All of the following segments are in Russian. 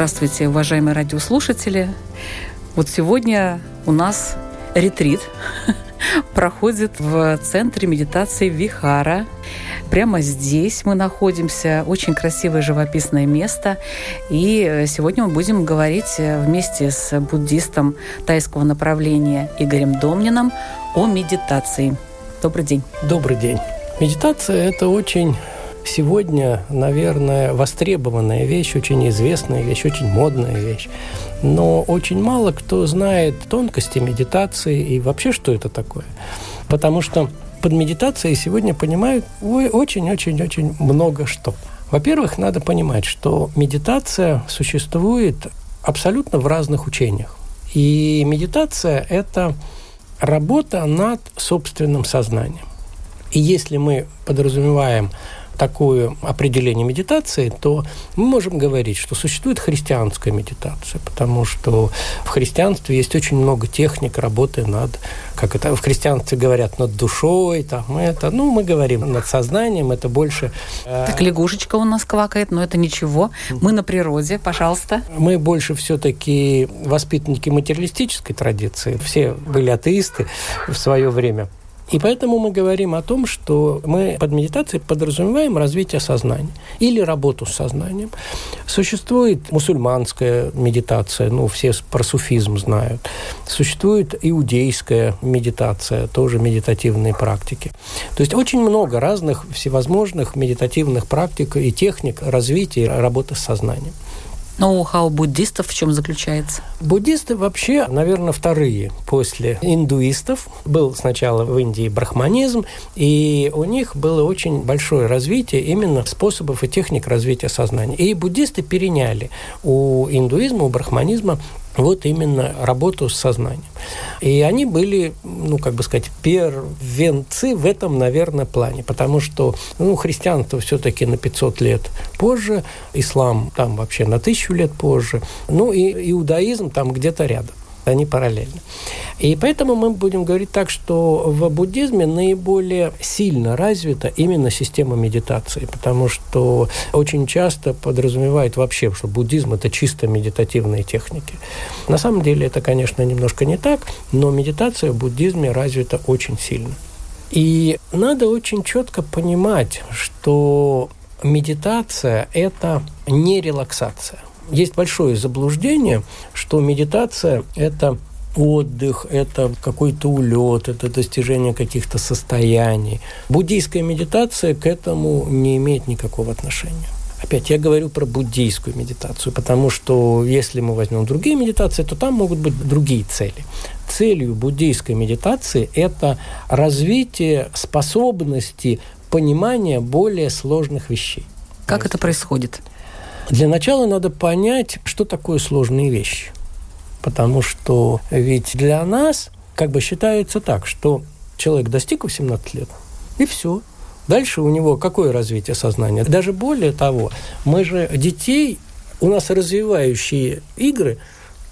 Здравствуйте, уважаемые радиослушатели. Вот сегодня у нас ретрит проходит в центре медитации Вихара. Прямо здесь мы находимся. Очень красивое живописное место. И сегодня мы будем говорить вместе с буддистом тайского направления Игорем Домниным о медитации. Добрый день. Добрый день. Медитация – это очень сегодня, наверное, востребованная вещь, очень известная вещь, очень модная вещь. Но очень мало кто знает тонкости медитации и вообще, что это такое. Потому что под медитацией сегодня понимают очень-очень-очень много что. Во-первых, надо понимать, что медитация существует абсолютно в разных учениях. И медитация – это работа над собственным сознанием. И если мы подразумеваем такое определение медитации, то мы можем говорить, что существует христианская медитация, потому что в христианстве есть очень много техник работы над, как это в христианстве говорят, над душой, там это, ну, мы говорим над сознанием, это больше... Э, так лягушечка у нас квакает, но это ничего. Мы на природе, пожалуйста. Мы больше все-таки воспитанники материалистической традиции. Все были атеисты в свое время. И поэтому мы говорим о том, что мы под медитацией подразумеваем развитие сознания или работу с сознанием. Существует мусульманская медитация, ну, все про суфизм знают. Существует иудейская медитация, тоже медитативные практики. То есть очень много разных всевозможных медитативных практик и техник развития работы с сознанием. Ноу-хау буддистов в чем заключается? Буддисты вообще, наверное, вторые после индуистов. Был сначала в Индии брахманизм, и у них было очень большое развитие именно способов и техник развития сознания. И буддисты переняли у индуизма, у брахманизма вот именно работу с сознанием. И они были, ну, как бы сказать, первенцы в этом, наверное, плане, потому что, ну, христианство все-таки на 500 лет позже, ислам там вообще на тысячу лет позже, ну, и иудаизм там где-то рядом они параллельны. И поэтому мы будем говорить так, что в буддизме наиболее сильно развита именно система медитации, потому что очень часто подразумевает вообще, что буддизм – это чисто медитативные техники. На самом деле это, конечно, немножко не так, но медитация в буддизме развита очень сильно. И надо очень четко понимать, что медитация – это не релаксация есть большое заблуждение, что медитация – это отдых, это какой-то улет, это достижение каких-то состояний. Буддийская медитация к этому не имеет никакого отношения. Опять я говорю про буддийскую медитацию, потому что если мы возьмем другие медитации, то там могут быть другие цели. Целью буддийской медитации – это развитие способности понимания более сложных вещей. Как это происходит? Для начала надо понять, что такое сложные вещи. Потому что ведь для нас как бы считается так, что человек достиг 18 лет, и все. Дальше у него какое развитие сознания? Даже более того, мы же детей, у нас развивающие игры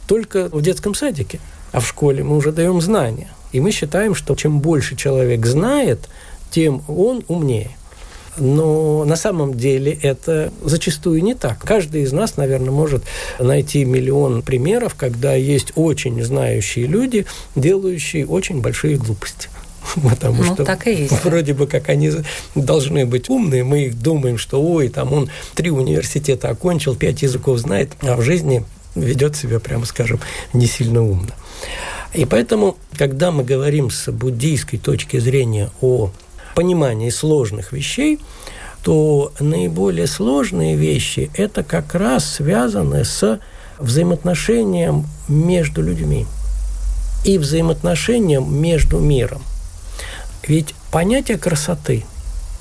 только в детском садике, а в школе мы уже даем знания. И мы считаем, что чем больше человек знает, тем он умнее. Но на самом деле это зачастую не так. Каждый из нас, наверное, может найти миллион примеров, когда есть очень знающие люди, делающие очень большие глупости. Потому ну, что так и есть. вроде бы как они должны быть умные, мы их думаем, что ой, там он три университета окончил, пять языков знает, а в жизни ведет себя, прямо скажем, не сильно умно. И поэтому, когда мы говорим с буддийской точки зрения о понимании сложных вещей, то наиболее сложные вещи – это как раз связаны с взаимоотношением между людьми и взаимоотношением между миром. Ведь понятие красоты,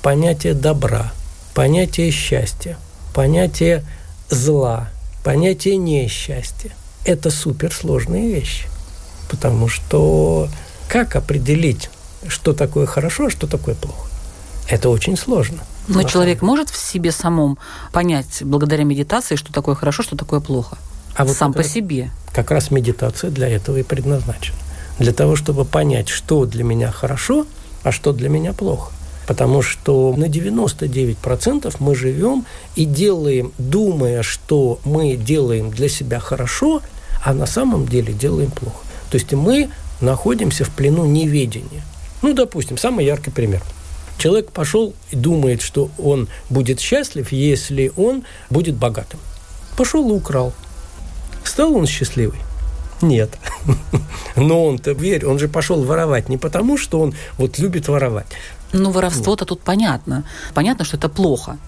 понятие добра, понятие счастья, понятие зла, понятие несчастья это суперсложные вещи. Потому что как определить, что такое хорошо, а что такое плохо? Это очень сложно. Но человек может в себе самом понять, благодаря медитации, что такое хорошо, что такое плохо? А вот Сам по раз, себе. Как раз медитация для этого и предназначена. Для того, чтобы понять, что для меня хорошо, а что для меня плохо. Потому что на 99% мы живем и делаем, думая, что мы делаем для себя хорошо, а на самом деле делаем плохо. То есть мы находимся в плену неведения. Ну, допустим, самый яркий пример. Человек пошел и думает, что он будет счастлив, если он будет богатым. Пошел и украл. Стал он счастливый? Нет. Но он-то, верь, он же пошел воровать не потому, что он вот любит воровать. Ну, воровство-то тут понятно. Понятно, что это плохо.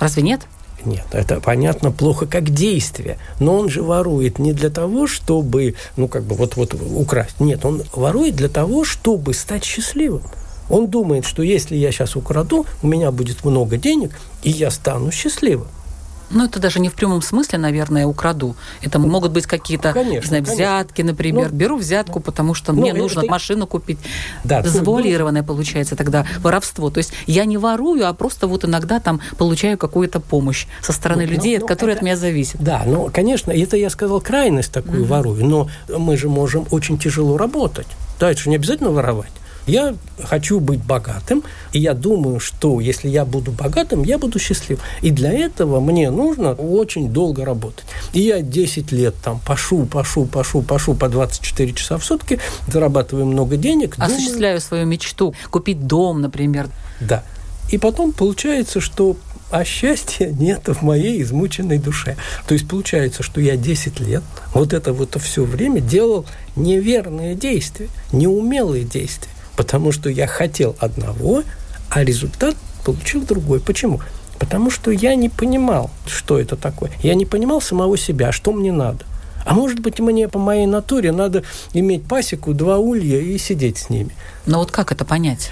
Разве нет? Нет, это понятно плохо как действие. Но он же ворует не для того, чтобы, ну, как бы вот, вот украсть. Нет, он ворует для того, чтобы стать счастливым. Он думает, что если я сейчас украду, у меня будет много денег, и я стану счастливым. Ну, это даже не в прямом смысле, наверное, украду. Это могут быть какие-то, конечно, не знаю, взятки, например. Ну, Беру взятку, потому что ну, мне нужно это... машину купить. Да, Завуалированное получается тогда воровство. То есть я не ворую, а просто вот иногда там получаю какую-то помощь со стороны ну, людей, ну, от которой это... от меня зависит. Да, ну, конечно, это я сказал крайность такую mm-hmm. ворую, но мы же можем очень тяжело работать. Да, это же не обязательно воровать. Я хочу быть богатым, и я думаю, что если я буду богатым, я буду счастлив. И для этого мне нужно очень долго работать. И я 10 лет там пашу, пашу, пашу, пашу по 24 часа в сутки, зарабатываю много денег. Осуществляю думаю... свою мечту, купить дом, например. Да. И потом получается, что а счастья нет в моей измученной душе. То есть получается, что я 10 лет вот это вот все время делал неверные действия, неумелые действия потому что я хотел одного, а результат получил другой. Почему? Потому что я не понимал, что это такое. Я не понимал самого себя, что мне надо. А может быть, мне по моей натуре надо иметь пасеку, два улья и сидеть с ними. Но вот как это понять?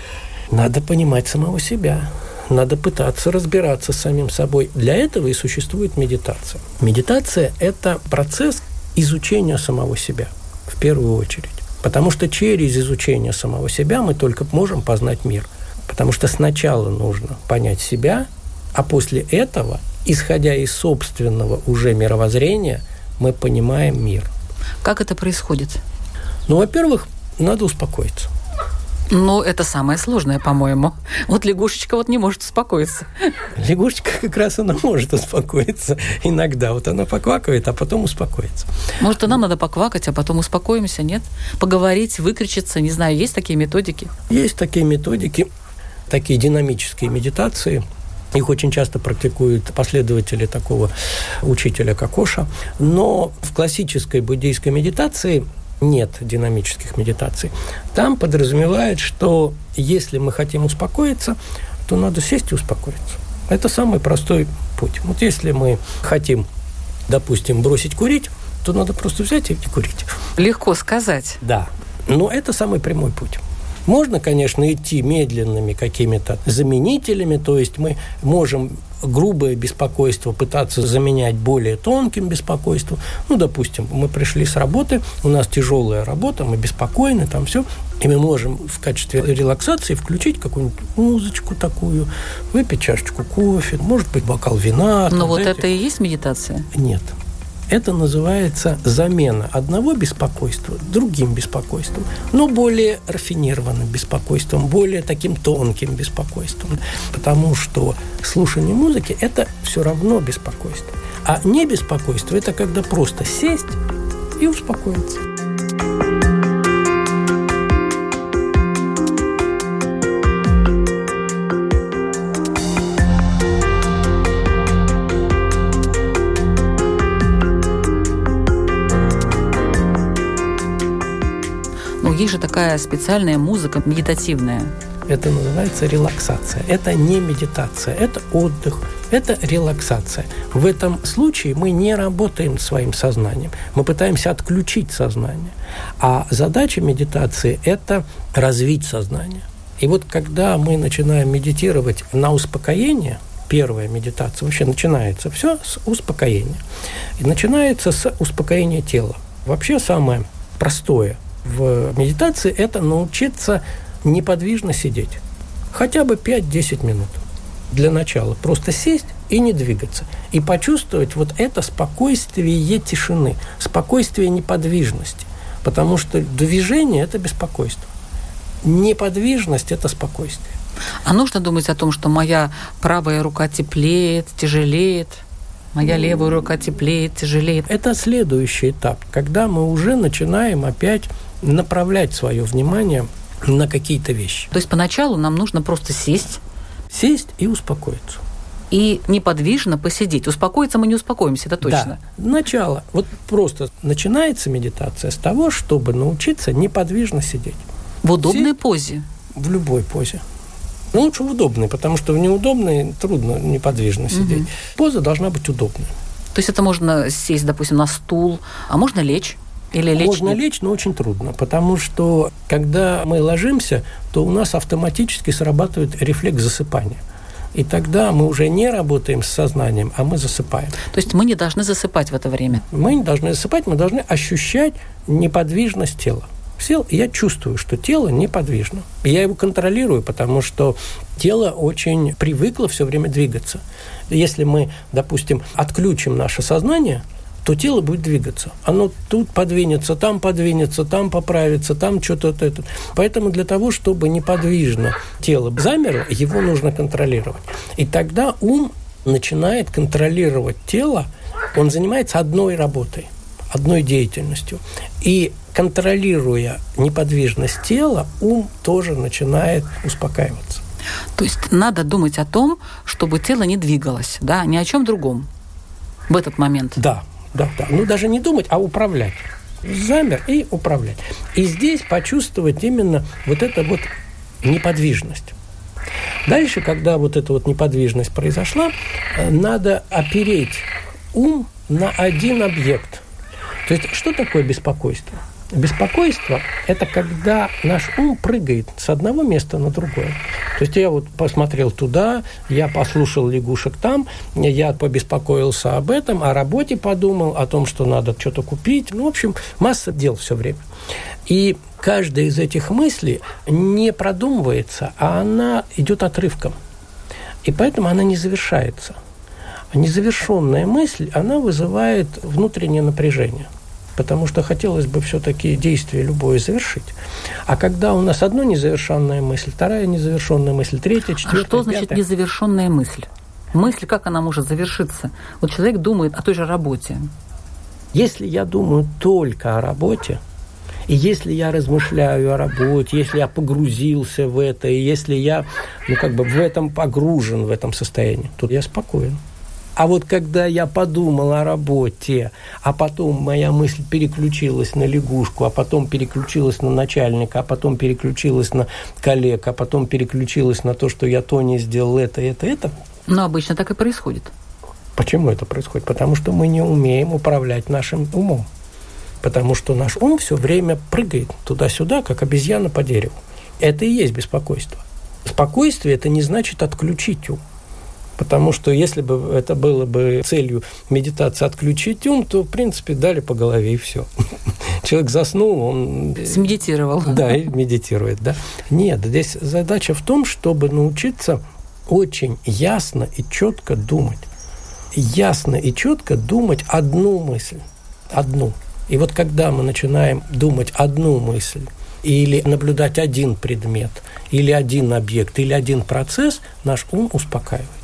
Надо понимать самого себя. Надо пытаться разбираться с самим собой. Для этого и существует медитация. Медитация – это процесс изучения самого себя в первую очередь. Потому что через изучение самого себя мы только можем познать мир. Потому что сначала нужно понять себя, а после этого, исходя из собственного уже мировоззрения, мы понимаем мир. Как это происходит? Ну, во-первых, надо успокоиться. Ну, это самое сложное, по-моему. Вот лягушечка вот не может успокоиться. Лягушечка как раз она может успокоиться иногда. Вот она поквакает, а потом успокоится. Может, и нам надо поквакать, а потом успокоимся, нет? Поговорить, выкричиться, не знаю, есть такие методики? Есть такие методики, такие динамические медитации – их очень часто практикуют последователи такого учителя, как Оша. Но в классической буддийской медитации нет динамических медитаций. Там подразумевает, что если мы хотим успокоиться, то надо сесть и успокоиться. Это самый простой путь. Вот если мы хотим, допустим, бросить курить, то надо просто взять и не курить. Легко сказать. Да. Но это самый прямой путь. Можно, конечно, идти медленными какими-то заменителями, то есть мы можем грубое беспокойство пытаться заменять более тонким беспокойством. Ну, допустим, мы пришли с работы, у нас тяжелая работа, мы беспокойны, там все, и мы можем в качестве релаксации включить какую-нибудь музычку такую, выпить чашечку кофе, может быть, бокал вина. Но там, вот знаете. это и есть медитация? Нет. Это называется замена одного беспокойства другим беспокойством, но более рафинированным беспокойством, более таким тонким беспокойством. Потому что слушание музыки – это все равно беспокойство. А не беспокойство – это когда просто сесть и успокоиться. Есть же такая специальная музыка медитативная. Это называется релаксация. Это не медитация, это отдых, это релаксация. В этом случае мы не работаем своим сознанием, мы пытаемся отключить сознание. А задача медитации – это развить сознание. И вот когда мы начинаем медитировать на успокоение, первая медитация, вообще начинается все с успокоения. И начинается с успокоения тела. Вообще самое простое в медитации – это научиться неподвижно сидеть. Хотя бы 5-10 минут для начала. Просто сесть и не двигаться. И почувствовать вот это спокойствие тишины, спокойствие неподвижности. Потому что движение – это беспокойство. Неподвижность – это спокойствие. А нужно думать о том, что моя правая рука теплеет, тяжелеет, моя левая рука теплеет, тяжелеет. Это следующий этап, когда мы уже начинаем опять направлять свое внимание на какие-то вещи. То есть поначалу нам нужно просто сесть. Сесть и успокоиться. И неподвижно посидеть. Успокоиться мы не успокоимся, это точно. Да. Начало. Вот просто начинается медитация с того, чтобы научиться неподвижно сидеть. В удобной Сесть позе? В любой позе. Но лучше в удобной, потому что в неудобной трудно неподвижно сидеть. Угу. Поза должна быть удобной. То есть это можно сесть, допустим, на стул, а можно лечь? Или лечь Можно лечь, но очень трудно, потому что когда мы ложимся, то у нас автоматически срабатывает рефлекс засыпания. И тогда мы уже не работаем с сознанием, а мы засыпаем. То есть мы не должны засыпать в это время? Мы не должны засыпать, мы должны ощущать неподвижность тела сел, и я чувствую, что тело неподвижно. Я его контролирую, потому что тело очень привыкло все время двигаться. Если мы, допустим, отключим наше сознание, то тело будет двигаться. Оно тут подвинется, там подвинется, там поправится, там что-то это. Поэтому для того, чтобы неподвижно тело замерло, его нужно контролировать. И тогда ум начинает контролировать тело, он занимается одной работой – одной деятельностью. И контролируя неподвижность тела, ум тоже начинает успокаиваться. То есть надо думать о том, чтобы тело не двигалось, да, ни о чем другом в этот момент. Да, да, да. Ну, даже не думать, а управлять. Замер и управлять. И здесь почувствовать именно вот эту вот неподвижность. Дальше, когда вот эта вот неподвижность произошла, э, надо опереть ум на один объект – то есть, что такое беспокойство? Беспокойство – это когда наш ум прыгает с одного места на другое. То есть я вот посмотрел туда, я послушал лягушек там, я побеспокоился об этом, о работе подумал, о том, что надо что-то купить. Ну, в общем, масса дел все время. И каждая из этих мыслей не продумывается, а она идет отрывком. И поэтому она не завершается. Незавершенная мысль, она вызывает внутреннее напряжение – потому что хотелось бы все-таки действие любое завершить. А когда у нас одно незавершенная мысль, вторая незавершенная мысль, третья, четвертая, А что значит пятая? незавершенная мысль? Мысль, как она может завершиться? Вот человек думает о той же работе. Если я думаю только о работе, и если я размышляю о работе, если я погрузился в это, и если я ну, как бы в этом погружен, в этом состоянии, то я спокоен. А вот когда я подумал о работе, а потом моя мысль переключилась на лягушку, а потом переключилась на начальника, а потом переключилась на коллег, а потом переключилась на то, что я то не сделал это, это, это. Но обычно так и происходит. Почему это происходит? Потому что мы не умеем управлять нашим умом. Потому что наш ум все время прыгает туда-сюда, как обезьяна по дереву. Это и есть беспокойство. Спокойствие – это не значит отключить ум. Потому что если бы это было бы целью медитации отключить ум, то, в принципе, дали по голове и все. Человек заснул, он... Смедитировал. Да, и медитирует, да. Нет, здесь задача в том, чтобы научиться очень ясно и четко думать. Ясно и четко думать одну мысль. Одну. И вот когда мы начинаем думать одну мысль, или наблюдать один предмет, или один объект, или один процесс, наш ум успокаивает.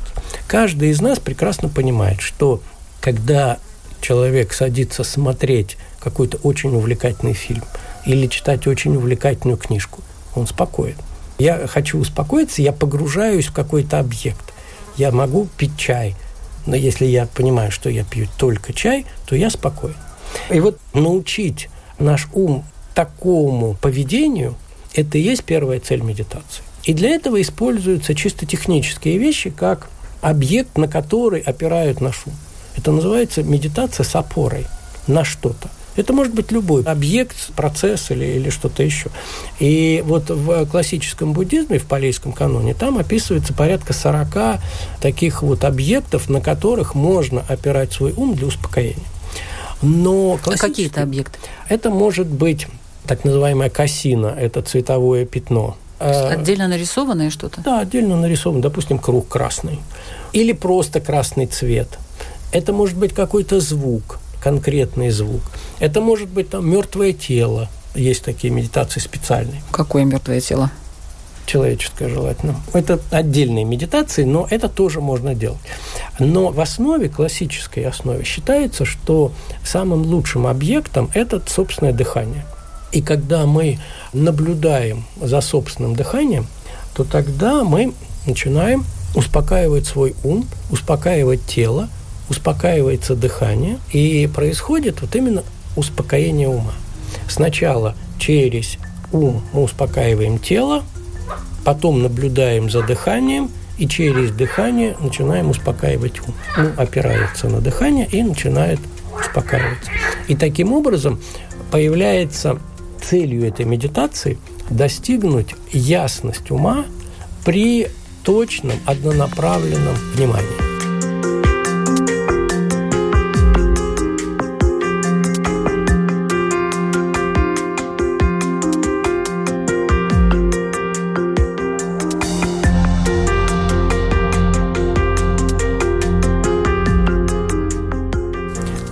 Каждый из нас прекрасно понимает, что когда человек садится смотреть какой-то очень увлекательный фильм или читать очень увлекательную книжку, он спокоен. Я хочу успокоиться, я погружаюсь в какой-то объект. Я могу пить чай, но если я понимаю, что я пью только чай, то я спокоен. И вот научить наш ум такому поведению – это и есть первая цель медитации. И для этого используются чисто технические вещи, как объект, на который опирают наш ум. Это называется медитация с опорой на что-то. Это может быть любой объект, процесс или, или что-то еще. И вот в классическом буддизме, в палейском каноне, там описывается порядка 40 таких вот объектов, на которых можно опирать свой ум для успокоения. Но а какие это объекты? Это может быть так называемая кассина, это цветовое пятно. Отдельно нарисованное что-то? Да, отдельно нарисован, допустим, круг красный. Или просто красный цвет. Это может быть какой-то звук, конкретный звук. Это может быть там мертвое тело. Есть такие медитации специальные. Какое мертвое тело? человеческое желательно. Это отдельные медитации, но это тоже можно делать. Но в основе, классической основе, считается, что самым лучшим объектом это собственное дыхание. И когда мы наблюдаем за собственным дыханием, то тогда мы начинаем успокаивать свой ум, успокаивать тело, успокаивается дыхание, и происходит вот именно успокоение ума. Сначала через ум мы успокаиваем тело, потом наблюдаем за дыханием, и через дыхание начинаем успокаивать ум. Ум опирается на дыхание и начинает успокаиваться. И таким образом появляется целью этой медитации достигнуть ясность ума при точном однонаправленном внимании.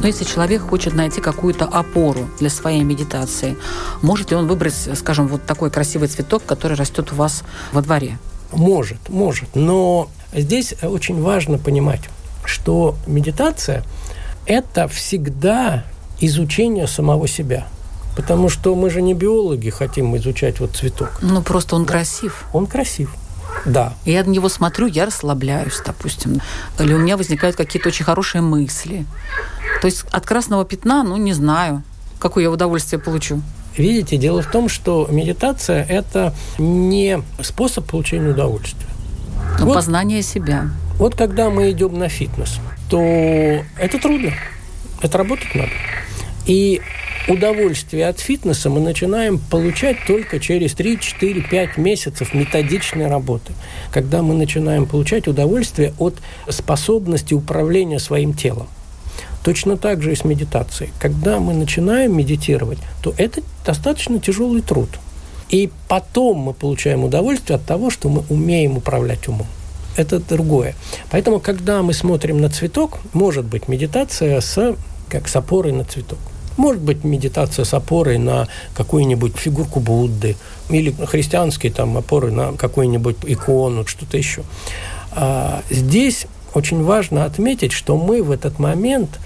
Но если человек хочет найти какую-то опору для своей медитации, может ли он выбрать, скажем, вот такой красивый цветок, который растет у вас во дворе? Может, может. Но здесь очень важно понимать, что медитация – это всегда изучение самого себя. Потому что мы же не биологи, хотим изучать вот цветок. Ну, просто он красив. Он красив. Да. Я на него смотрю, я расслабляюсь, допустим. Или у меня возникают какие-то очень хорошие мысли. То есть от красного пятна, ну, не знаю, какое я удовольствие получу. Видите, дело в том, что медитация – это не способ получения удовольствия. Но вот, познание себя. Вот когда мы идем на фитнес, то это трудно. Это работать надо. И удовольствие от фитнеса мы начинаем получать только через 3, 4, 5 месяцев методичной работы, когда мы начинаем получать удовольствие от способности управления своим телом. Точно так же и с медитацией. Когда мы начинаем медитировать, то это достаточно тяжелый труд. И потом мы получаем удовольствие от того, что мы умеем управлять умом. Это другое. Поэтому, когда мы смотрим на цветок, может быть медитация с, как с опорой на цветок. Может быть медитация с опорой на какую-нибудь фигурку Будды или христианские там опоры на какую-нибудь икону, что-то еще. А здесь очень важно отметить, что мы в этот момент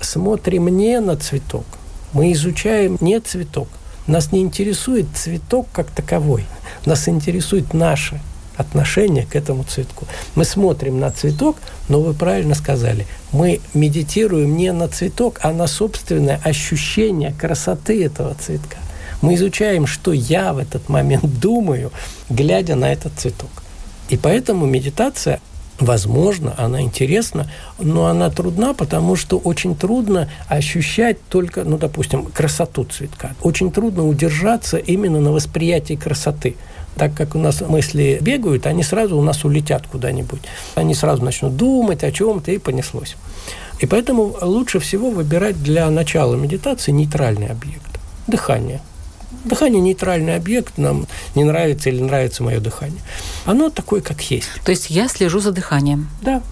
смотрим не на цветок, мы изучаем не цветок. Нас не интересует цветок как таковой, нас интересует наше отношение к этому цветку. Мы смотрим на цветок, но вы правильно сказали, мы медитируем не на цветок, а на собственное ощущение красоты этого цветка. Мы изучаем, что я в этот момент думаю, глядя на этот цветок. И поэтому медитация Возможно, она интересна, но она трудна, потому что очень трудно ощущать только, ну, допустим, красоту цветка. Очень трудно удержаться именно на восприятии красоты так как у нас мысли бегают, они сразу у нас улетят куда-нибудь. Они сразу начнут думать о чем-то, и понеслось. И поэтому лучше всего выбирать для начала медитации нейтральный объект. Дыхание. Дыхание – нейтральный объект, нам не нравится или нравится мое дыхание. Оно такое, как есть. То есть я слежу за дыханием? Да.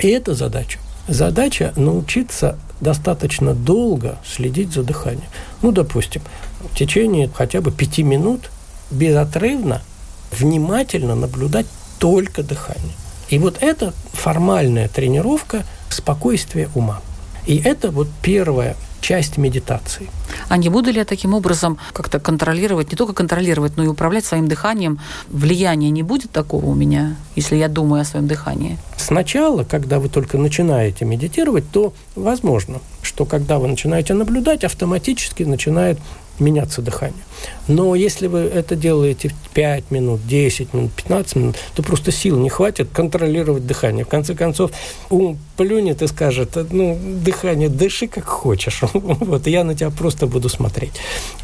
И это задача. Задача научиться достаточно долго следить за дыханием. Ну, допустим, в течение хотя бы пяти минут безотрывно, внимательно наблюдать только дыхание. И вот это формальная тренировка спокойствия ума. И это вот первая часть медитации. А не буду ли я таким образом как-то контролировать, не только контролировать, но и управлять своим дыханием? Влияния не будет такого у меня, если я думаю о своем дыхании? Сначала, когда вы только начинаете медитировать, то возможно, что когда вы начинаете наблюдать, автоматически начинает меняться дыхание. Но если вы это делаете 5 минут, 10 минут, 15 минут, то просто сил не хватит контролировать дыхание. В конце концов, ум плюнет и скажет, ну, дыхание, дыши как хочешь. Вот, я на тебя просто буду смотреть.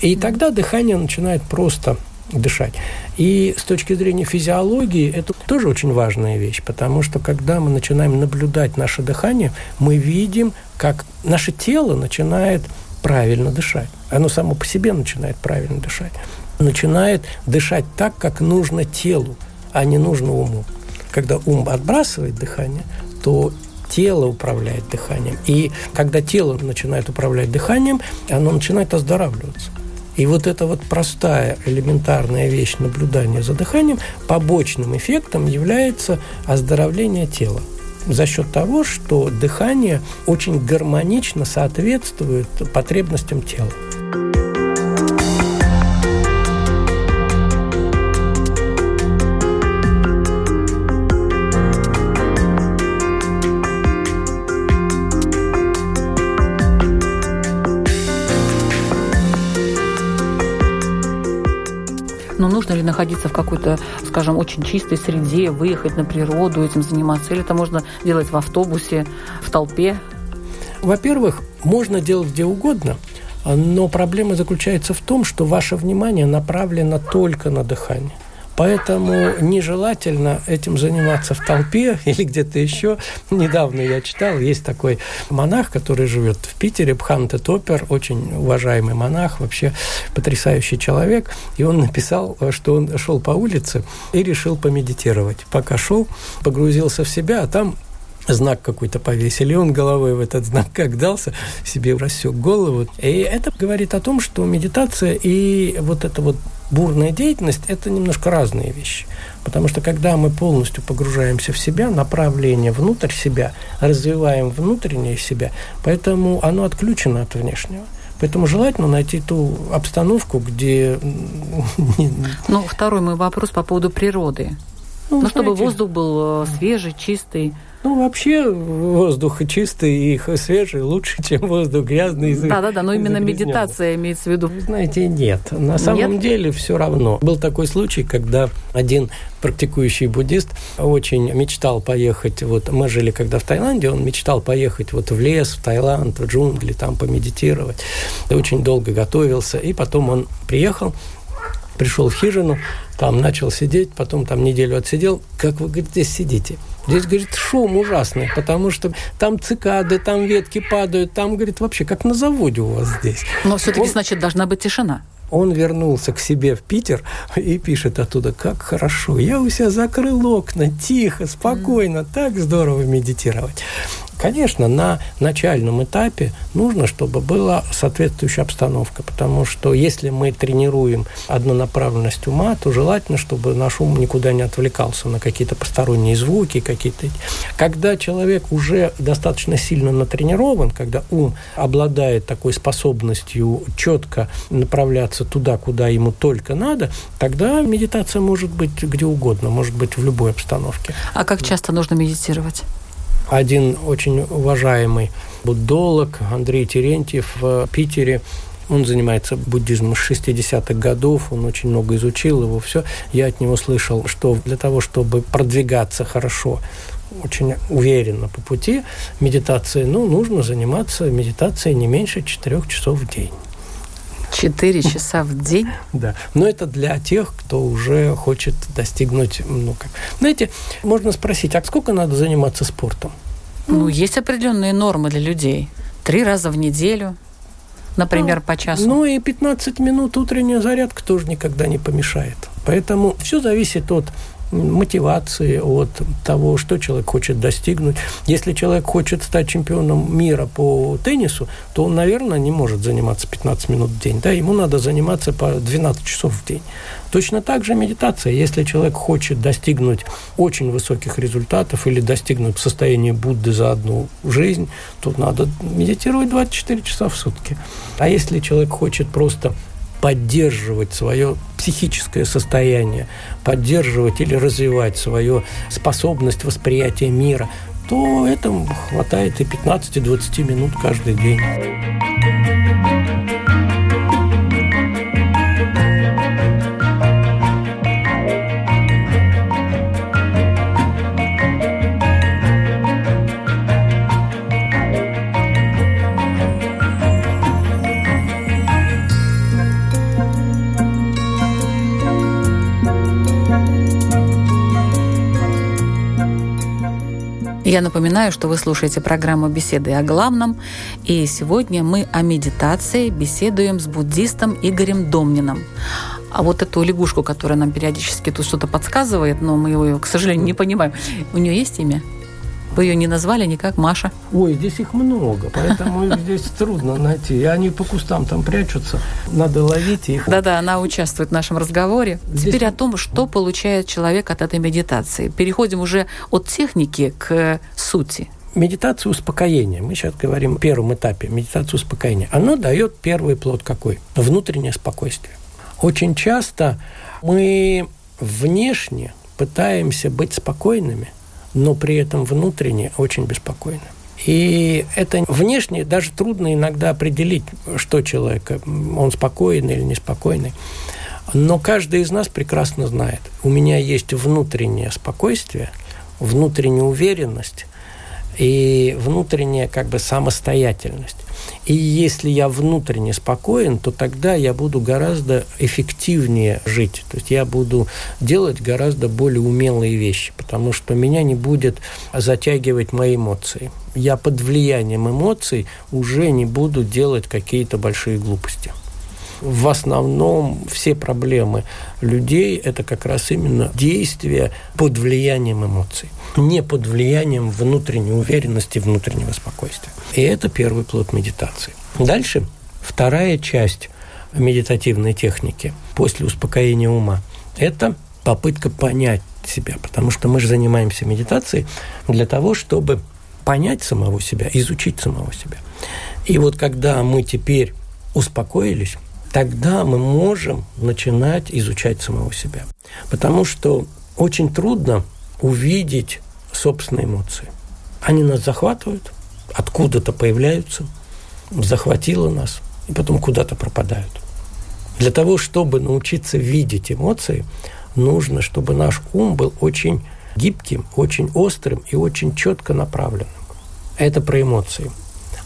И тогда дыхание начинает просто дышать. И с точки зрения физиологии это тоже очень важная вещь, потому что когда мы начинаем наблюдать наше дыхание, мы видим, как наше тело начинает правильно дышать. Оно само по себе начинает правильно дышать. Начинает дышать так, как нужно телу, а не нужно уму. Когда ум отбрасывает дыхание, то тело управляет дыханием. И когда тело начинает управлять дыханием, оно начинает оздоравливаться. И вот эта вот простая элементарная вещь наблюдания за дыханием побочным эффектом является оздоровление тела за счет того, что дыхание очень гармонично соответствует потребностям тела. Но нужно ли находиться в какой-то, скажем, очень чистой среде, выехать на природу, этим заниматься? Или это можно делать в автобусе, в толпе? Во-первых, можно делать где угодно, но проблема заключается в том, что ваше внимание направлено только на дыхание. Поэтому нежелательно этим заниматься в толпе или где-то еще. Недавно я читал, есть такой монах, который живет в Питере, Бханте Топер, очень уважаемый монах, вообще потрясающий человек. И он написал, что он шел по улице и решил помедитировать. Пока шел, погрузился в себя, а там знак какой-то повесили, он головой в этот знак как дался, себе рассек голову. И это говорит о том, что медитация и вот это вот бурная деятельность – это немножко разные вещи. Потому что когда мы полностью погружаемся в себя, направление внутрь себя, развиваем внутреннее себя, поэтому оно отключено от внешнего. Поэтому желательно найти ту обстановку, где... Ну, второй мой вопрос по поводу природы. Ну, ну чтобы воздух был э, свежий, чистый. Ну, вообще воздух чистый и свежий лучше, чем воздух грязный. Да-да-да, но именно медитация имеется в виду. Вы знаете, нет. На самом нет? деле все равно. Был такой случай, когда один практикующий буддист очень мечтал поехать, вот мы жили когда в Таиланде, он мечтал поехать вот в лес, в Таиланд, в джунгли, там помедитировать. И очень долго готовился, и потом он приехал, пришел в хижину, там начал сидеть, потом там неделю отсидел. Как вы, говорит, здесь сидите? Здесь, говорит, шум ужасный, потому что там цикады, там ветки падают, там, говорит, вообще как на заводе у вас здесь. Но все-таки, значит, должна быть тишина. Он вернулся к себе в Питер и пишет оттуда, как хорошо, я у себя закрыл окна, тихо, спокойно, так здорово медитировать. Конечно, на начальном этапе нужно, чтобы была соответствующая обстановка, потому что если мы тренируем однонаправленность ума, то желательно, чтобы наш ум никуда не отвлекался на какие-то посторонние звуки, какие-то... Когда человек уже достаточно сильно натренирован, когда ум обладает такой способностью четко направляться туда, куда ему только надо, тогда медитация может быть где угодно, может быть в любой обстановке. А как часто нужно медитировать? Один очень уважаемый буддолог Андрей Терентьев в Питере он занимается буддизмом с 60-х годов, он очень много изучил его, все. Я от него слышал, что для того, чтобы продвигаться хорошо, очень уверенно по пути медитации, ну, нужно заниматься медитацией не меньше 4 часов в день. Четыре часа в день? Да. Но это для тех, кто уже хочет достигнуть, ну, как... Знаете, можно спросить, а сколько надо заниматься спортом? Ну, есть определенные нормы для людей. Три раза в неделю, например, ну, по часу. Ну и 15 минут утренняя зарядка тоже никогда не помешает. Поэтому все зависит от мотивации, от того, что человек хочет достигнуть. Если человек хочет стать чемпионом мира по теннису, то он, наверное, не может заниматься 15 минут в день. Да? Ему надо заниматься по 12 часов в день. Точно так же медитация. Если человек хочет достигнуть очень высоких результатов или достигнуть состояния Будды за одну жизнь, то надо медитировать 24 часа в сутки. А если человек хочет просто поддерживать свое психическое состояние, поддерживать или развивать свою способность восприятия мира, то этому хватает и 15-20 минут каждый день. Я напоминаю, что вы слушаете программу «Беседы о главном», и сегодня мы о медитации беседуем с буддистом Игорем Домниным. А вот эту лягушку, которая нам периодически тут что-то подсказывает, но мы его, к сожалению, не понимаем, у нее есть имя? Вы ее не назвали никак Маша? Ой, здесь их много, поэтому их здесь трудно найти. И они по кустам там прячутся. Надо ловить их. Да-да, она участвует в нашем разговоре. Здесь... Теперь о том, что получает человек от этой медитации. Переходим уже от техники к сути. Медитация успокоения. Мы сейчас говорим о первом этапе медитации успокоения. Оно дает первый плод какой? Внутреннее спокойствие. Очень часто мы внешне пытаемся быть спокойными – но при этом внутренне очень беспокойны. И это внешне даже трудно иногда определить, что человек, он спокойный или неспокойный. Но каждый из нас прекрасно знает, у меня есть внутреннее спокойствие, внутренняя уверенность и внутренняя как бы самостоятельность. И если я внутренне спокоен, то тогда я буду гораздо эффективнее жить. То есть я буду делать гораздо более умелые вещи, потому что меня не будет затягивать мои эмоции. Я под влиянием эмоций уже не буду делать какие-то большие глупости в основном все проблемы людей – это как раз именно действия под влиянием эмоций, не под влиянием внутренней уверенности, внутреннего спокойствия. И это первый плод медитации. Дальше вторая часть медитативной техники после успокоения ума – это попытка понять себя, потому что мы же занимаемся медитацией для того, чтобы понять самого себя, изучить самого себя. И вот когда мы теперь успокоились, тогда мы можем начинать изучать самого себя. Потому что очень трудно увидеть собственные эмоции. Они нас захватывают, откуда-то появляются, захватило нас, и потом куда-то пропадают. Для того, чтобы научиться видеть эмоции, нужно, чтобы наш ум был очень гибким, очень острым и очень четко направленным. Это про эмоции.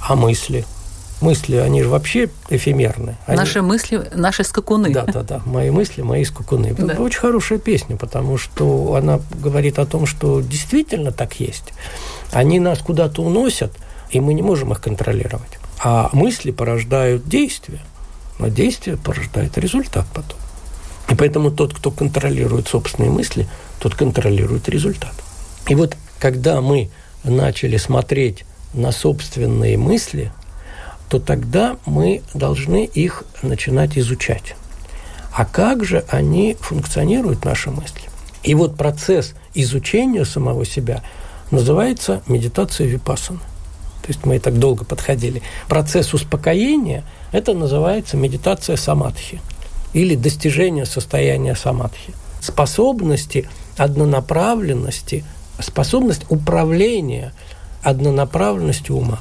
А мысли – мысли, они же вообще эфемерны. Они... Наши мысли, наши скакуны. Да, да, да. Мои мысли, мои скакуны. Да. Это очень хорошая песня, потому что она говорит о том, что действительно так есть. Они нас куда-то уносят, и мы не можем их контролировать. А мысли порождают действия, а действие порождает результат потом. И поэтому тот, кто контролирует собственные мысли, тот контролирует результат. И вот когда мы начали смотреть на собственные мысли – то тогда мы должны их начинать изучать. А как же они функционируют, наши мысли? И вот процесс изучения самого себя называется медитация випассана. То есть мы и так долго подходили. Процесс успокоения – это называется медитация самадхи или достижение состояния самадхи. Способности однонаправленности, способность управления однонаправленностью ума.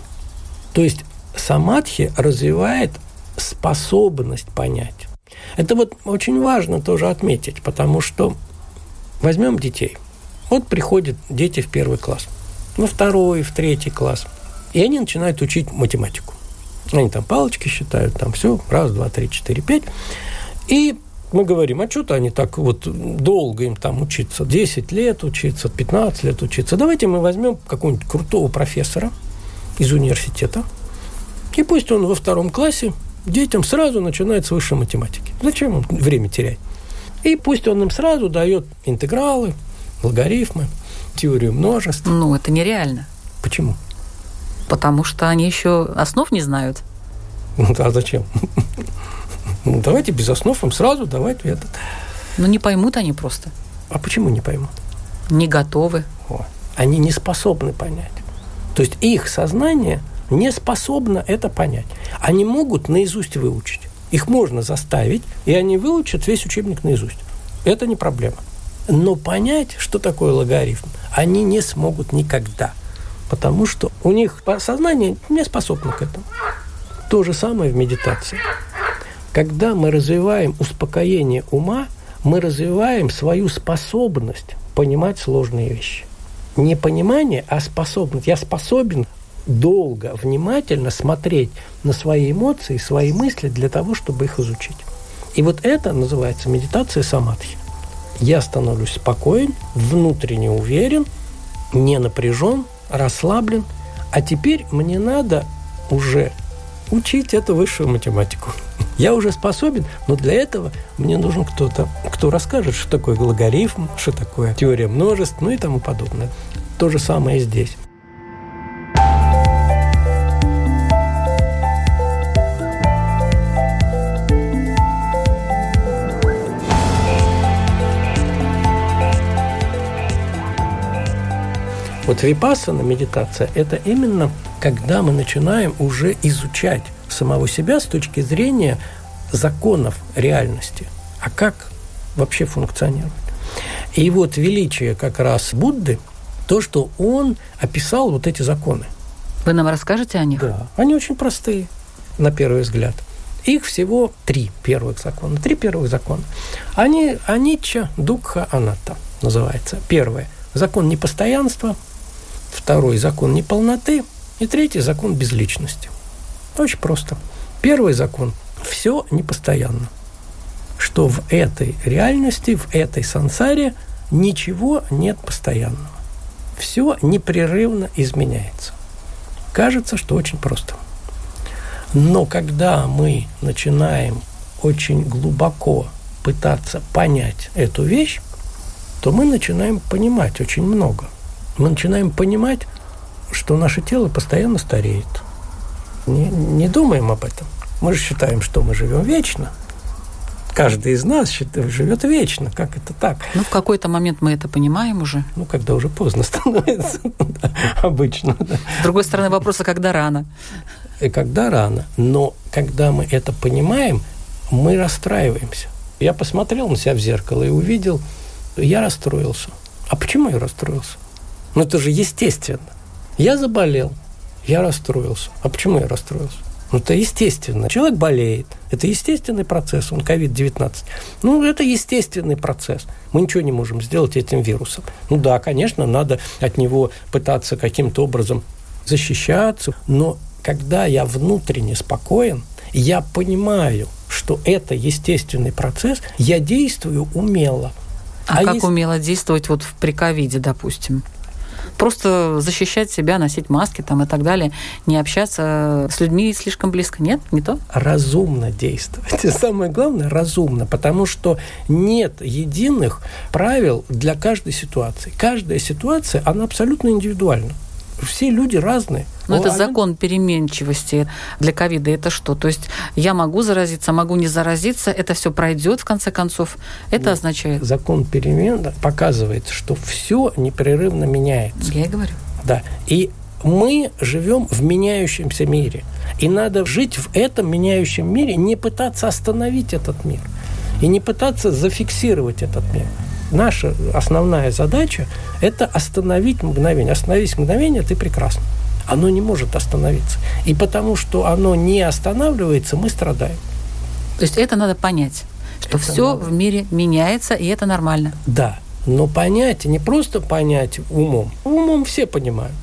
То есть самадхи развивает способность понять. Это вот очень важно тоже отметить, потому что возьмем детей. Вот приходят дети в первый класс, во второй, в третий класс, и они начинают учить математику. Они там палочки считают, там все, раз, два, три, четыре, пять. И мы говорим, а что-то они так вот долго им там учиться, 10 лет учиться, 15 лет учиться. Давайте мы возьмем какого-нибудь крутого профессора из университета, и пусть он во втором классе детям сразу начинает с высшей математики. Зачем он время терять? И пусть он им сразу дает интегралы, логарифмы, теорию множеств. Ну, это нереально. Почему? Потому что они еще основ не знают. Ну, а зачем? Ну, давайте без основ им сразу давать этот. Ну, не поймут они просто. А почему не поймут? Не готовы. О, они не способны понять. То есть их сознание – не способна это понять. Они могут наизусть выучить. Их можно заставить, и они выучат весь учебник наизусть. Это не проблема. Но понять, что такое логарифм, они не смогут никогда. Потому что у них сознание не способно к этому. То же самое в медитации. Когда мы развиваем успокоение ума, мы развиваем свою способность понимать сложные вещи. Не понимание, а способность. Я способен долго, внимательно смотреть на свои эмоции, свои мысли для того, чтобы их изучить. И вот это называется медитация самадхи. Я становлюсь спокоен, внутренне уверен, не напряжен расслаблен, а теперь мне надо уже учить эту высшую математику. Я уже способен, но для этого мне нужен кто-то, кто расскажет, что такое логарифм, что такое теория множеств, ну и тому подобное. То же самое здесь. Вот випассана, медитация, это именно когда мы начинаем уже изучать самого себя с точки зрения законов реальности. А как вообще функционирует? И вот величие как раз Будды, то, что он описал вот эти законы. Вы нам расскажете о них? Да. Они очень простые, на первый взгляд. Их всего три первых закона. Три первых закона. Они анича, дукха, аната называется. Первое. Закон непостоянства, Второй – закон неполноты. И третий – закон безличности. Очень просто. Первый закон – все непостоянно. Что в этой реальности, в этой сансаре ничего нет постоянного. Все непрерывно изменяется. Кажется, что очень просто. Но когда мы начинаем очень глубоко пытаться понять эту вещь, то мы начинаем понимать очень много мы начинаем понимать, что наше тело постоянно стареет. Не, не думаем об этом. Мы же считаем, что мы живем вечно. Каждый из нас считает, живет вечно. Как это так? Ну, в какой-то момент мы это понимаем уже. Ну, когда уже поздно становится. Обычно. С другой стороны, вопрос, а когда рано? И когда рано. Но когда мы это понимаем, мы расстраиваемся. Я посмотрел на себя в зеркало и увидел, я расстроился. А почему я расстроился? Ну, это же естественно. Я заболел, я расстроился. А почему я расстроился? Ну, это естественно. Человек болеет. Это естественный процесс. Он COVID-19. Ну, это естественный процесс. Мы ничего не можем сделать этим вирусом. Ну да, конечно, надо от него пытаться каким-то образом защищаться. Но когда я внутренне спокоен, я понимаю, что это естественный процесс, я действую умело. А, а как есть... умело действовать вот при ковиде, допустим? Просто защищать себя, носить маски там и так далее, не общаться с людьми слишком близко. Нет, не то? Разумно действовать. Самое главное, разумно, потому что нет единых правил для каждой ситуации. Каждая ситуация, она абсолютно индивидуальна все люди разные. Но это закон переменчивости для ковида. Это что? То есть я могу заразиться, могу не заразиться, это все пройдет в конце концов. Это Нет. означает? Закон перемен показывает, что все непрерывно меняется. Я и говорю. Да. И мы живем в меняющемся мире. И надо жить в этом меняющем мире, не пытаться остановить этот мир. И не пытаться зафиксировать этот мир наша основная задача – это остановить мгновение. Остановись мгновение, ты прекрасно. Оно не может остановиться. И потому что оно не останавливается, мы страдаем. То есть это надо понять, что это все надо. в мире меняется, и это нормально. Да, но понять, не просто понять умом. Умом все понимают,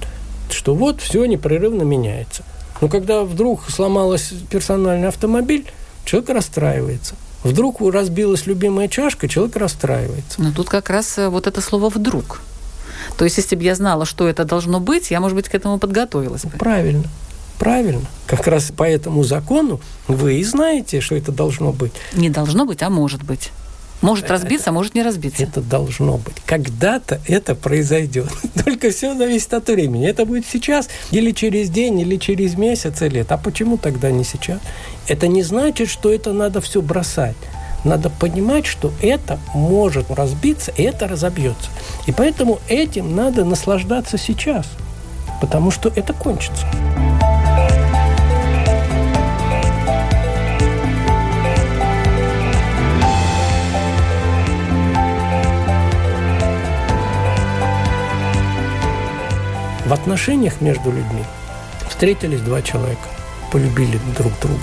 что вот все непрерывно меняется. Но когда вдруг сломался персональный автомобиль, человек расстраивается – Вдруг разбилась любимая чашка, человек расстраивается. Но тут как раз э, вот это слово «вдруг». То есть, если бы я знала, что это должно быть, я, может быть, к этому подготовилась бы. Правильно. Правильно. Как раз по этому закону вы и знаете, что это должно быть. Не должно быть, а может быть. Может разбиться, а может не разбиться. Это должно быть. Когда-то это произойдет. Только все зависит от времени. Это будет сейчас, или через день, или через месяц, или лет. А почему тогда не сейчас? Это не значит, что это надо все бросать. Надо понимать, что это может разбиться, и это разобьется. И поэтому этим надо наслаждаться сейчас, потому что это кончится. В отношениях между людьми встретились два человека, полюбили друг друга.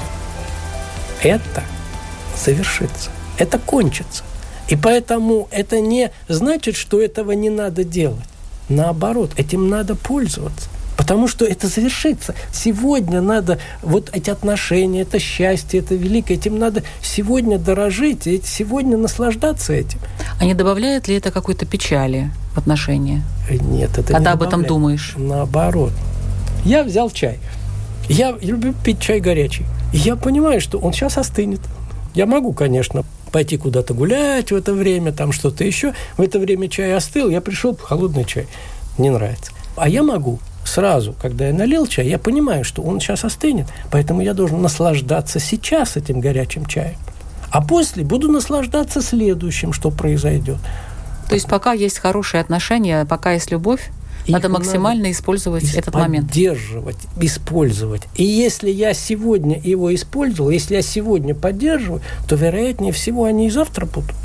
Это совершится, это кончится. И поэтому это не значит, что этого не надо делать. Наоборот, этим надо пользоваться. Потому что это завершится. Сегодня надо вот эти отношения, это счастье, это великое, этим надо сегодня дорожить, и сегодня наслаждаться этим. А не добавляет ли это какой-то печали в отношения? Нет, это Когда не об этом думаешь? Наоборот. Я взял чай. Я люблю пить чай горячий. И я понимаю, что он сейчас остынет. Я могу, конечно, пойти куда-то гулять в это время, там что-то еще. В это время чай остыл, я пришел, холодный чай. Не нравится. А я могу сразу, когда я налил чай, я понимаю, что он сейчас остынет. Поэтому я должен наслаждаться сейчас этим горячим чаем. А после буду наслаждаться следующим, что произойдет. То есть пока есть хорошие отношения, пока есть любовь, Их надо максимально использовать этот момент. Поддерживать, использовать. И если я сегодня его использовал, если я сегодня поддерживаю, то, вероятнее всего, они и завтра будут.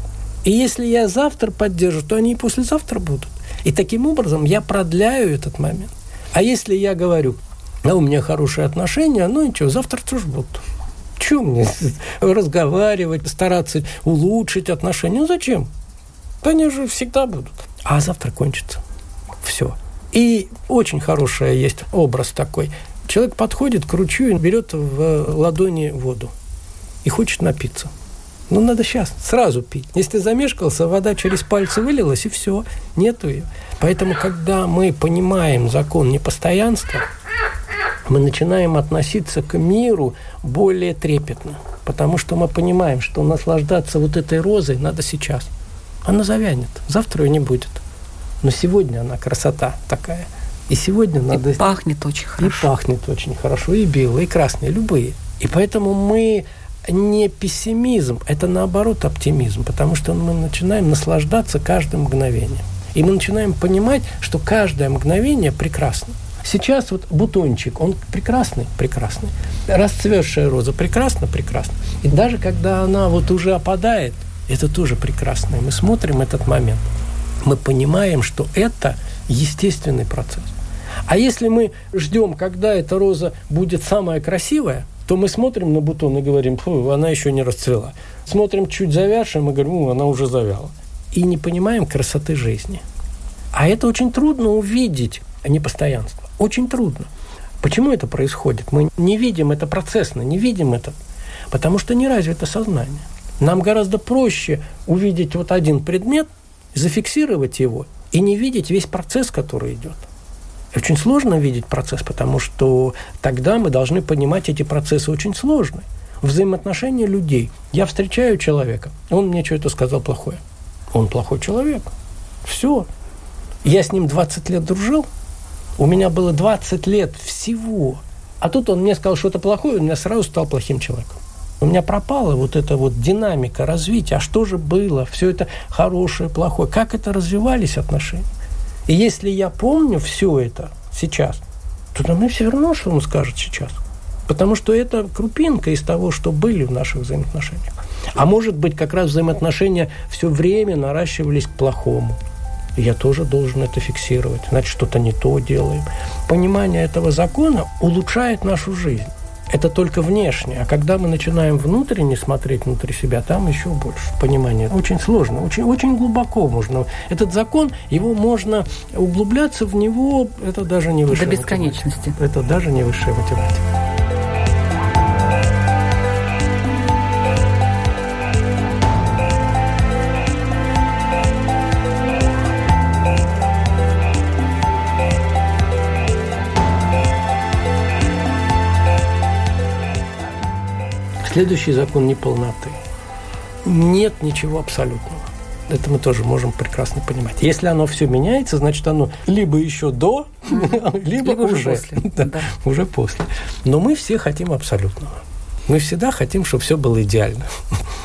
И если я завтра поддержу, то они и послезавтра будут. И таким образом я продляю этот момент. А если я говорю, а у меня хорошие отношения, ну ничего, завтра тоже будут. Чего мне разговаривать, стараться улучшить отношения? Ну зачем? Они же всегда будут. А завтра кончится. Все. И очень хороший есть образ такой. Человек подходит к ручью берет в ладони воду и хочет напиться. Ну, надо сейчас, сразу пить. Если замешкался, вода через пальцы вылилась, и все, нету ее. Поэтому, когда мы понимаем закон непостоянства, мы начинаем относиться к миру более трепетно. Потому что мы понимаем, что наслаждаться вот этой розой надо сейчас. Она завянет, завтра ее не будет. Но сегодня она красота такая. И сегодня надо... И пахнет очень хорошо. И пахнет очень хорошо. И белые, и красные, любые. И поэтому мы не пессимизм, это наоборот оптимизм, потому что мы начинаем наслаждаться каждым мгновением. И мы начинаем понимать, что каждое мгновение прекрасно. Сейчас вот бутончик, он прекрасный, прекрасный. Расцветшая роза прекрасно, прекрасно. И даже когда она вот уже опадает, это тоже прекрасно. И мы смотрим этот момент. Мы понимаем, что это естественный процесс. А если мы ждем, когда эта роза будет самая красивая, то мы смотрим на бутон и говорим, она еще не расцвела. Смотрим чуть завязшая, мы говорим, она уже завяла. И не понимаем красоты жизни. А это очень трудно увидеть непостоянство. Очень трудно. Почему это происходит? Мы не видим это процессно, не видим это. Потому что не развито сознание. Нам гораздо проще увидеть вот один предмет, зафиксировать его и не видеть весь процесс, который идет. Очень сложно видеть процесс, потому что тогда мы должны понимать эти процессы очень сложные. Взаимоотношения людей. Я встречаю человека, он мне что-то сказал плохое. Он плохой человек. Все. Я с ним 20 лет дружил, у меня было 20 лет всего. А тут он мне сказал что-то плохое, он меня сразу стал плохим человеком. У меня пропала вот эта вот динамика развития. А что же было? Все это хорошее, плохое. Как это развивались отношения? И если я помню все это сейчас, то мне все равно, что он скажет сейчас. Потому что это крупинка из того, что были в наших взаимоотношениях. А может быть, как раз взаимоотношения все время наращивались к плохому. И я тоже должен это фиксировать, значит, что-то не то делаем. Понимание этого закона улучшает нашу жизнь. Это только внешне. А когда мы начинаем внутренне смотреть внутри себя, там еще больше понимания. Очень сложно, очень, очень глубоко можно. Этот закон, его можно углубляться в него, это даже не высшая До бесконечности. Математика. Это даже не высшая математика. Следующий закон неполноты. Нет ничего абсолютного. Это мы тоже можем прекрасно понимать. Если оно все меняется, значит оно либо еще до, либо, Либо уже после. Да, Да. Уже после. Но мы все хотим абсолютного. Мы всегда хотим, чтобы все было идеально.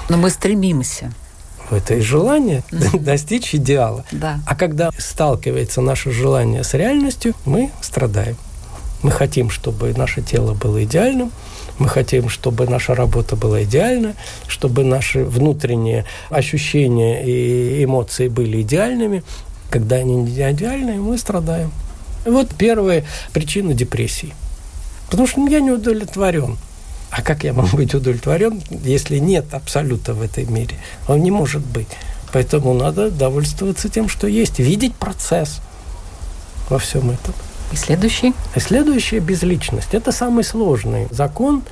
Но мы стремимся. Это и желание достичь идеала. Да. А когда сталкивается наше желание с реальностью, мы страдаем. Мы хотим, чтобы наше тело было идеальным, мы хотим, чтобы наша работа была идеальна, чтобы наши внутренние ощущения и эмоции были идеальными. Когда они не идеальны, мы страдаем. Вот первая причина депрессии. Потому что я не удовлетворен. А как я могу быть удовлетворен, если нет абсолюта в этой мире? Он не может быть. Поэтому надо довольствоваться тем, что есть, видеть процесс во всем этом. И следующий? И следующий – безличность. Это самый сложный закон,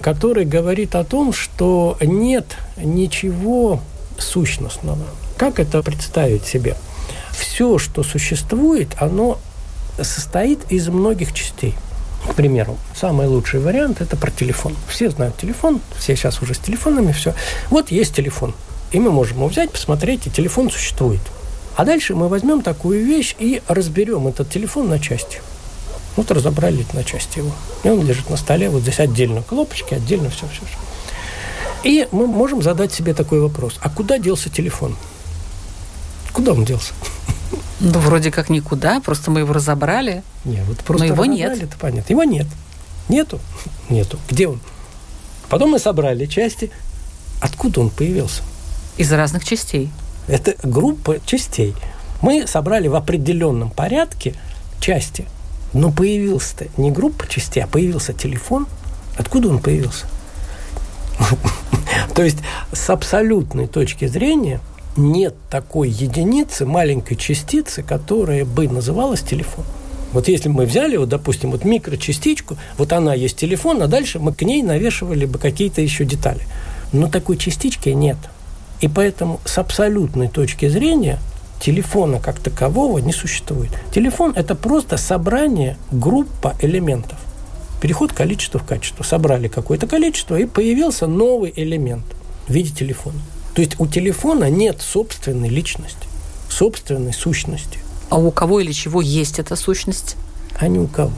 который говорит о том, что нет ничего сущностного. Как это представить себе? Все, что существует, оно состоит из многих частей. К примеру, самый лучший вариант – это про телефон. Все знают телефон, все сейчас уже с телефонами, все. Вот есть телефон. И мы можем его взять, посмотреть, и телефон существует. А дальше мы возьмем такую вещь и разберем этот телефон на части. Вот разобрали на части его. И он лежит на столе, вот здесь отдельно кнопочки, отдельно все, все, все. И мы можем задать себе такой вопрос. А куда делся телефон? Куда он делся? Ну, вроде как никуда, просто мы его разобрали. Нет, вот просто Но его нет. Это понятно. Его нет. Нету. Нету. Где он? Потом мы собрали части. Откуда он появился? Из разных частей. Это группа частей. Мы собрали в определенном порядке части. Но появился-то не группа частей, а появился телефон. Откуда он появился? То есть с абсолютной точки зрения нет такой единицы, маленькой частицы, которая бы называлась телефон. Вот если мы взяли, вот, допустим, вот микрочастичку, вот она есть телефон, а дальше мы к ней навешивали бы какие-то еще детали. Но такой частички нет. И поэтому с абсолютной точки зрения телефона как такового не существует. Телефон – это просто собрание, группа элементов. Переход количества в качество. Собрали какое-то количество, и появился новый элемент в виде телефона. То есть у телефона нет собственной личности, собственной сущности. А у кого или чего есть эта сущность? А не у кого.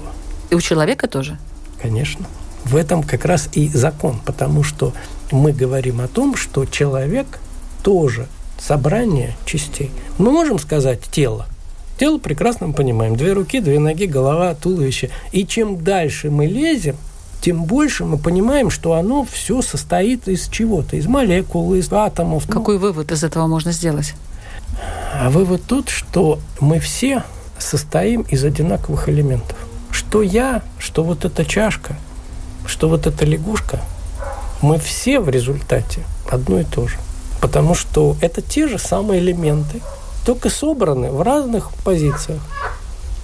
И у человека тоже? Конечно. В этом как раз и закон, потому что мы говорим о том, что человек тоже собрание частей. Мы можем сказать тело. Тело прекрасно мы понимаем. Две руки, две ноги, голова, туловище. И чем дальше мы лезем, тем больше мы понимаем, что оно все состоит из чего-то, из молекул, из атомов. Какой ну, вывод из этого можно сделать? А вывод тот, что мы все состоим из одинаковых элементов. Что я, что вот эта чашка, что вот эта лягушка, мы все в результате одно и то же. Потому что это те же самые элементы, только собраны в разных позициях.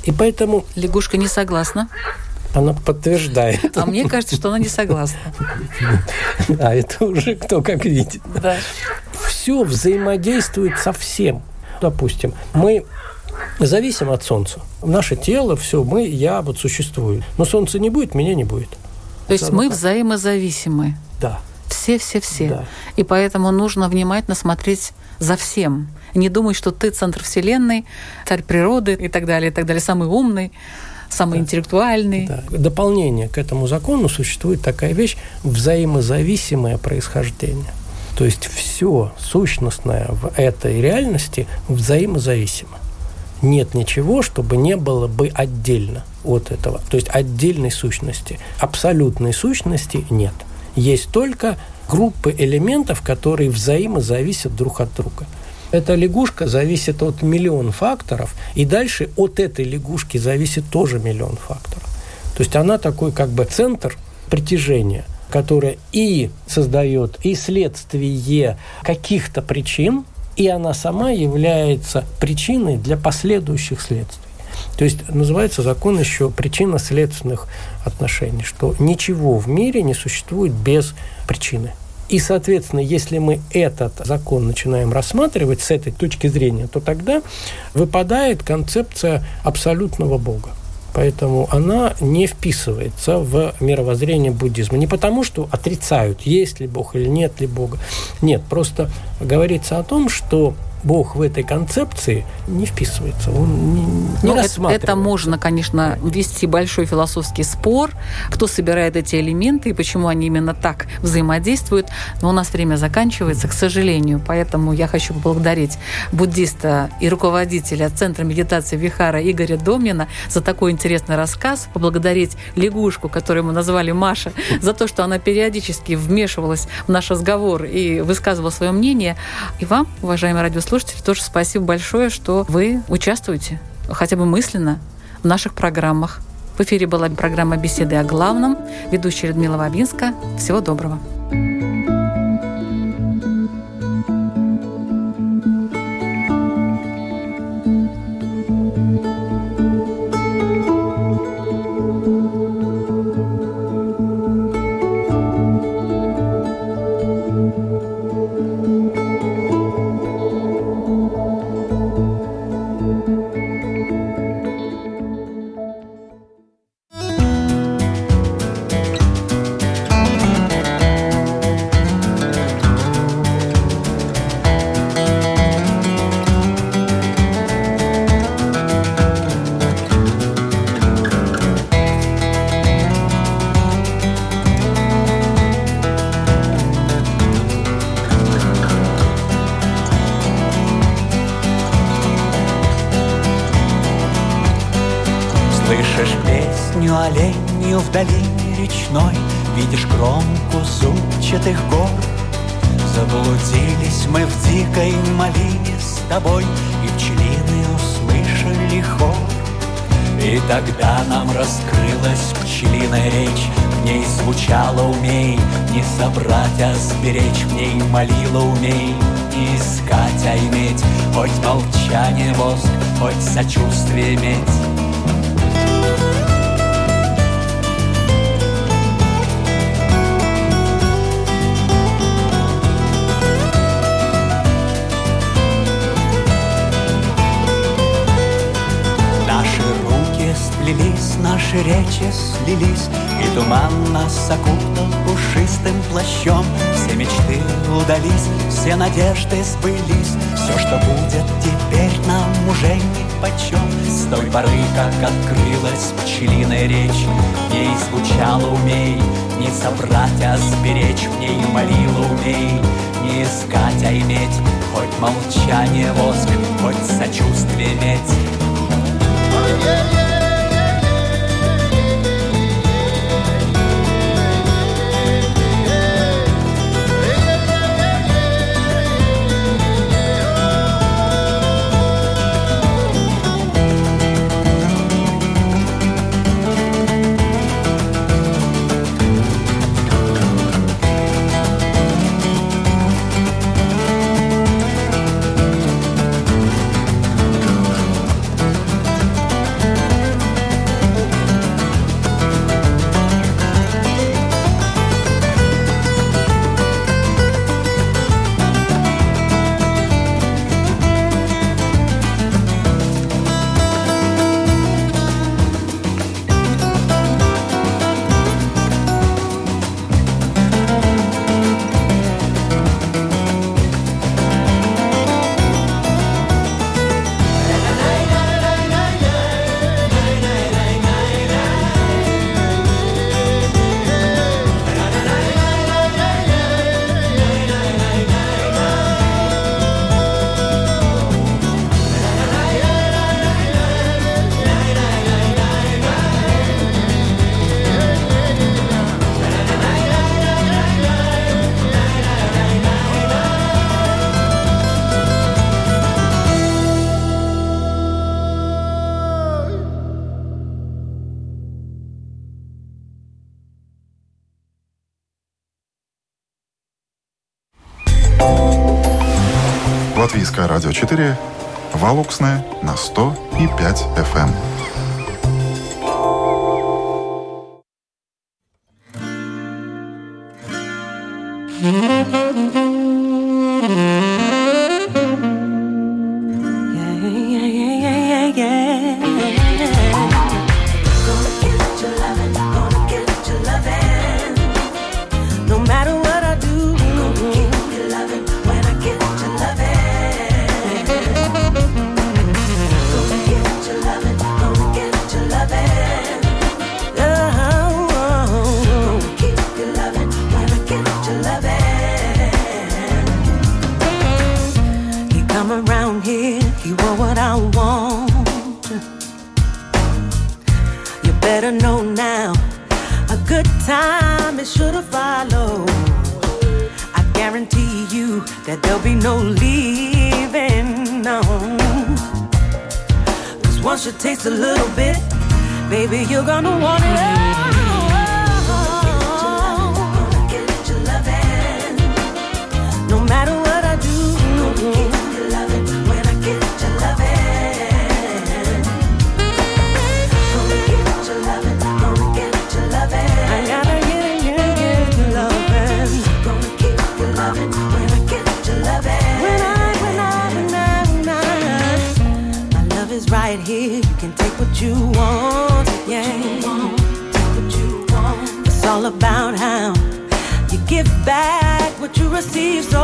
И поэтому... Лягушка не согласна. Она подтверждает. А мне кажется, что она не согласна. А это уже кто как видит. Да. Все взаимодействует со всем. Допустим, мы зависим от Солнца. Наше тело, все, мы, я вот существую. Но Солнца не будет, меня не будет. То есть мы взаимозависимы. Да. Все-все-все. Да. И поэтому нужно внимательно смотреть за всем. Не думай, что ты центр Вселенной, царь природы и так далее, и так далее, самый умный самый да. интеллектуальный. Да. Дополнение к этому закону существует такая вещь взаимозависимое происхождение. То есть все сущностное в этой реальности взаимозависимо. Нет ничего, чтобы не было бы отдельно от этого. То есть отдельной сущности. Абсолютной сущности нет. Есть только группы элементов, которые взаимозависят друг от друга. Эта лягушка зависит от миллион факторов, и дальше от этой лягушки зависит тоже миллион факторов. То есть она такой как бы центр притяжения, которое и создает и следствие каких-то причин, и она сама является причиной для последующих следствий. То есть называется закон еще причинно-следственных отношений, что ничего в мире не существует без причины. И, соответственно, если мы этот закон начинаем рассматривать с этой точки зрения, то тогда выпадает концепция абсолютного Бога. Поэтому она не вписывается в мировоззрение буддизма. Не потому, что отрицают, есть ли Бог или нет ли Бога. Нет, просто говорится о том, что Бог в этой концепции не вписывается, он не, не ну, рассматривается. Это можно, конечно, вести большой философский спор, кто собирает эти элементы и почему они именно так взаимодействуют. Но у нас время заканчивается, к сожалению. Поэтому я хочу поблагодарить буддиста и руководителя Центра медитации Вихара Игоря Домнина за такой интересный рассказ. Поблагодарить лягушку, которую мы назвали Маша, за то, что она периодически вмешивалась в наш разговор и высказывала свое мнение. И вам, уважаемые радиослушатели, слушатели, тоже спасибо большое, что вы участвуете хотя бы мысленно в наших программах. В эфире была программа «Беседы о главном». Ведущая Людмила Вабинска. Всего доброго. Слышишь нас окутал пушистым плащом. Все мечты удались, все надежды сбылись, Все, что будет теперь нам уже ни почем. С той поры, как открылась пчелиная речь, В ней звучало умей, не собрать, а сберечь, В ней молила умей, не искать, а иметь, Хоть молчание воск, хоть сочувствие медь. Yeah, yeah. Латвийское радио 4, Валуксное на 100 и 5 FM. better know now. A good time is sure to follow. I guarantee you that there'll be no leaving. No. Cause once you taste a little bit, baby, you're gonna want it. all about how you give back what you receive. So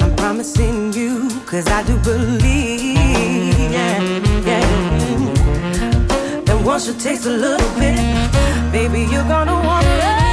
I'm promising you, cause I do believe. Yeah, yeah. And once you taste a little bit, baby, you're gonna want more.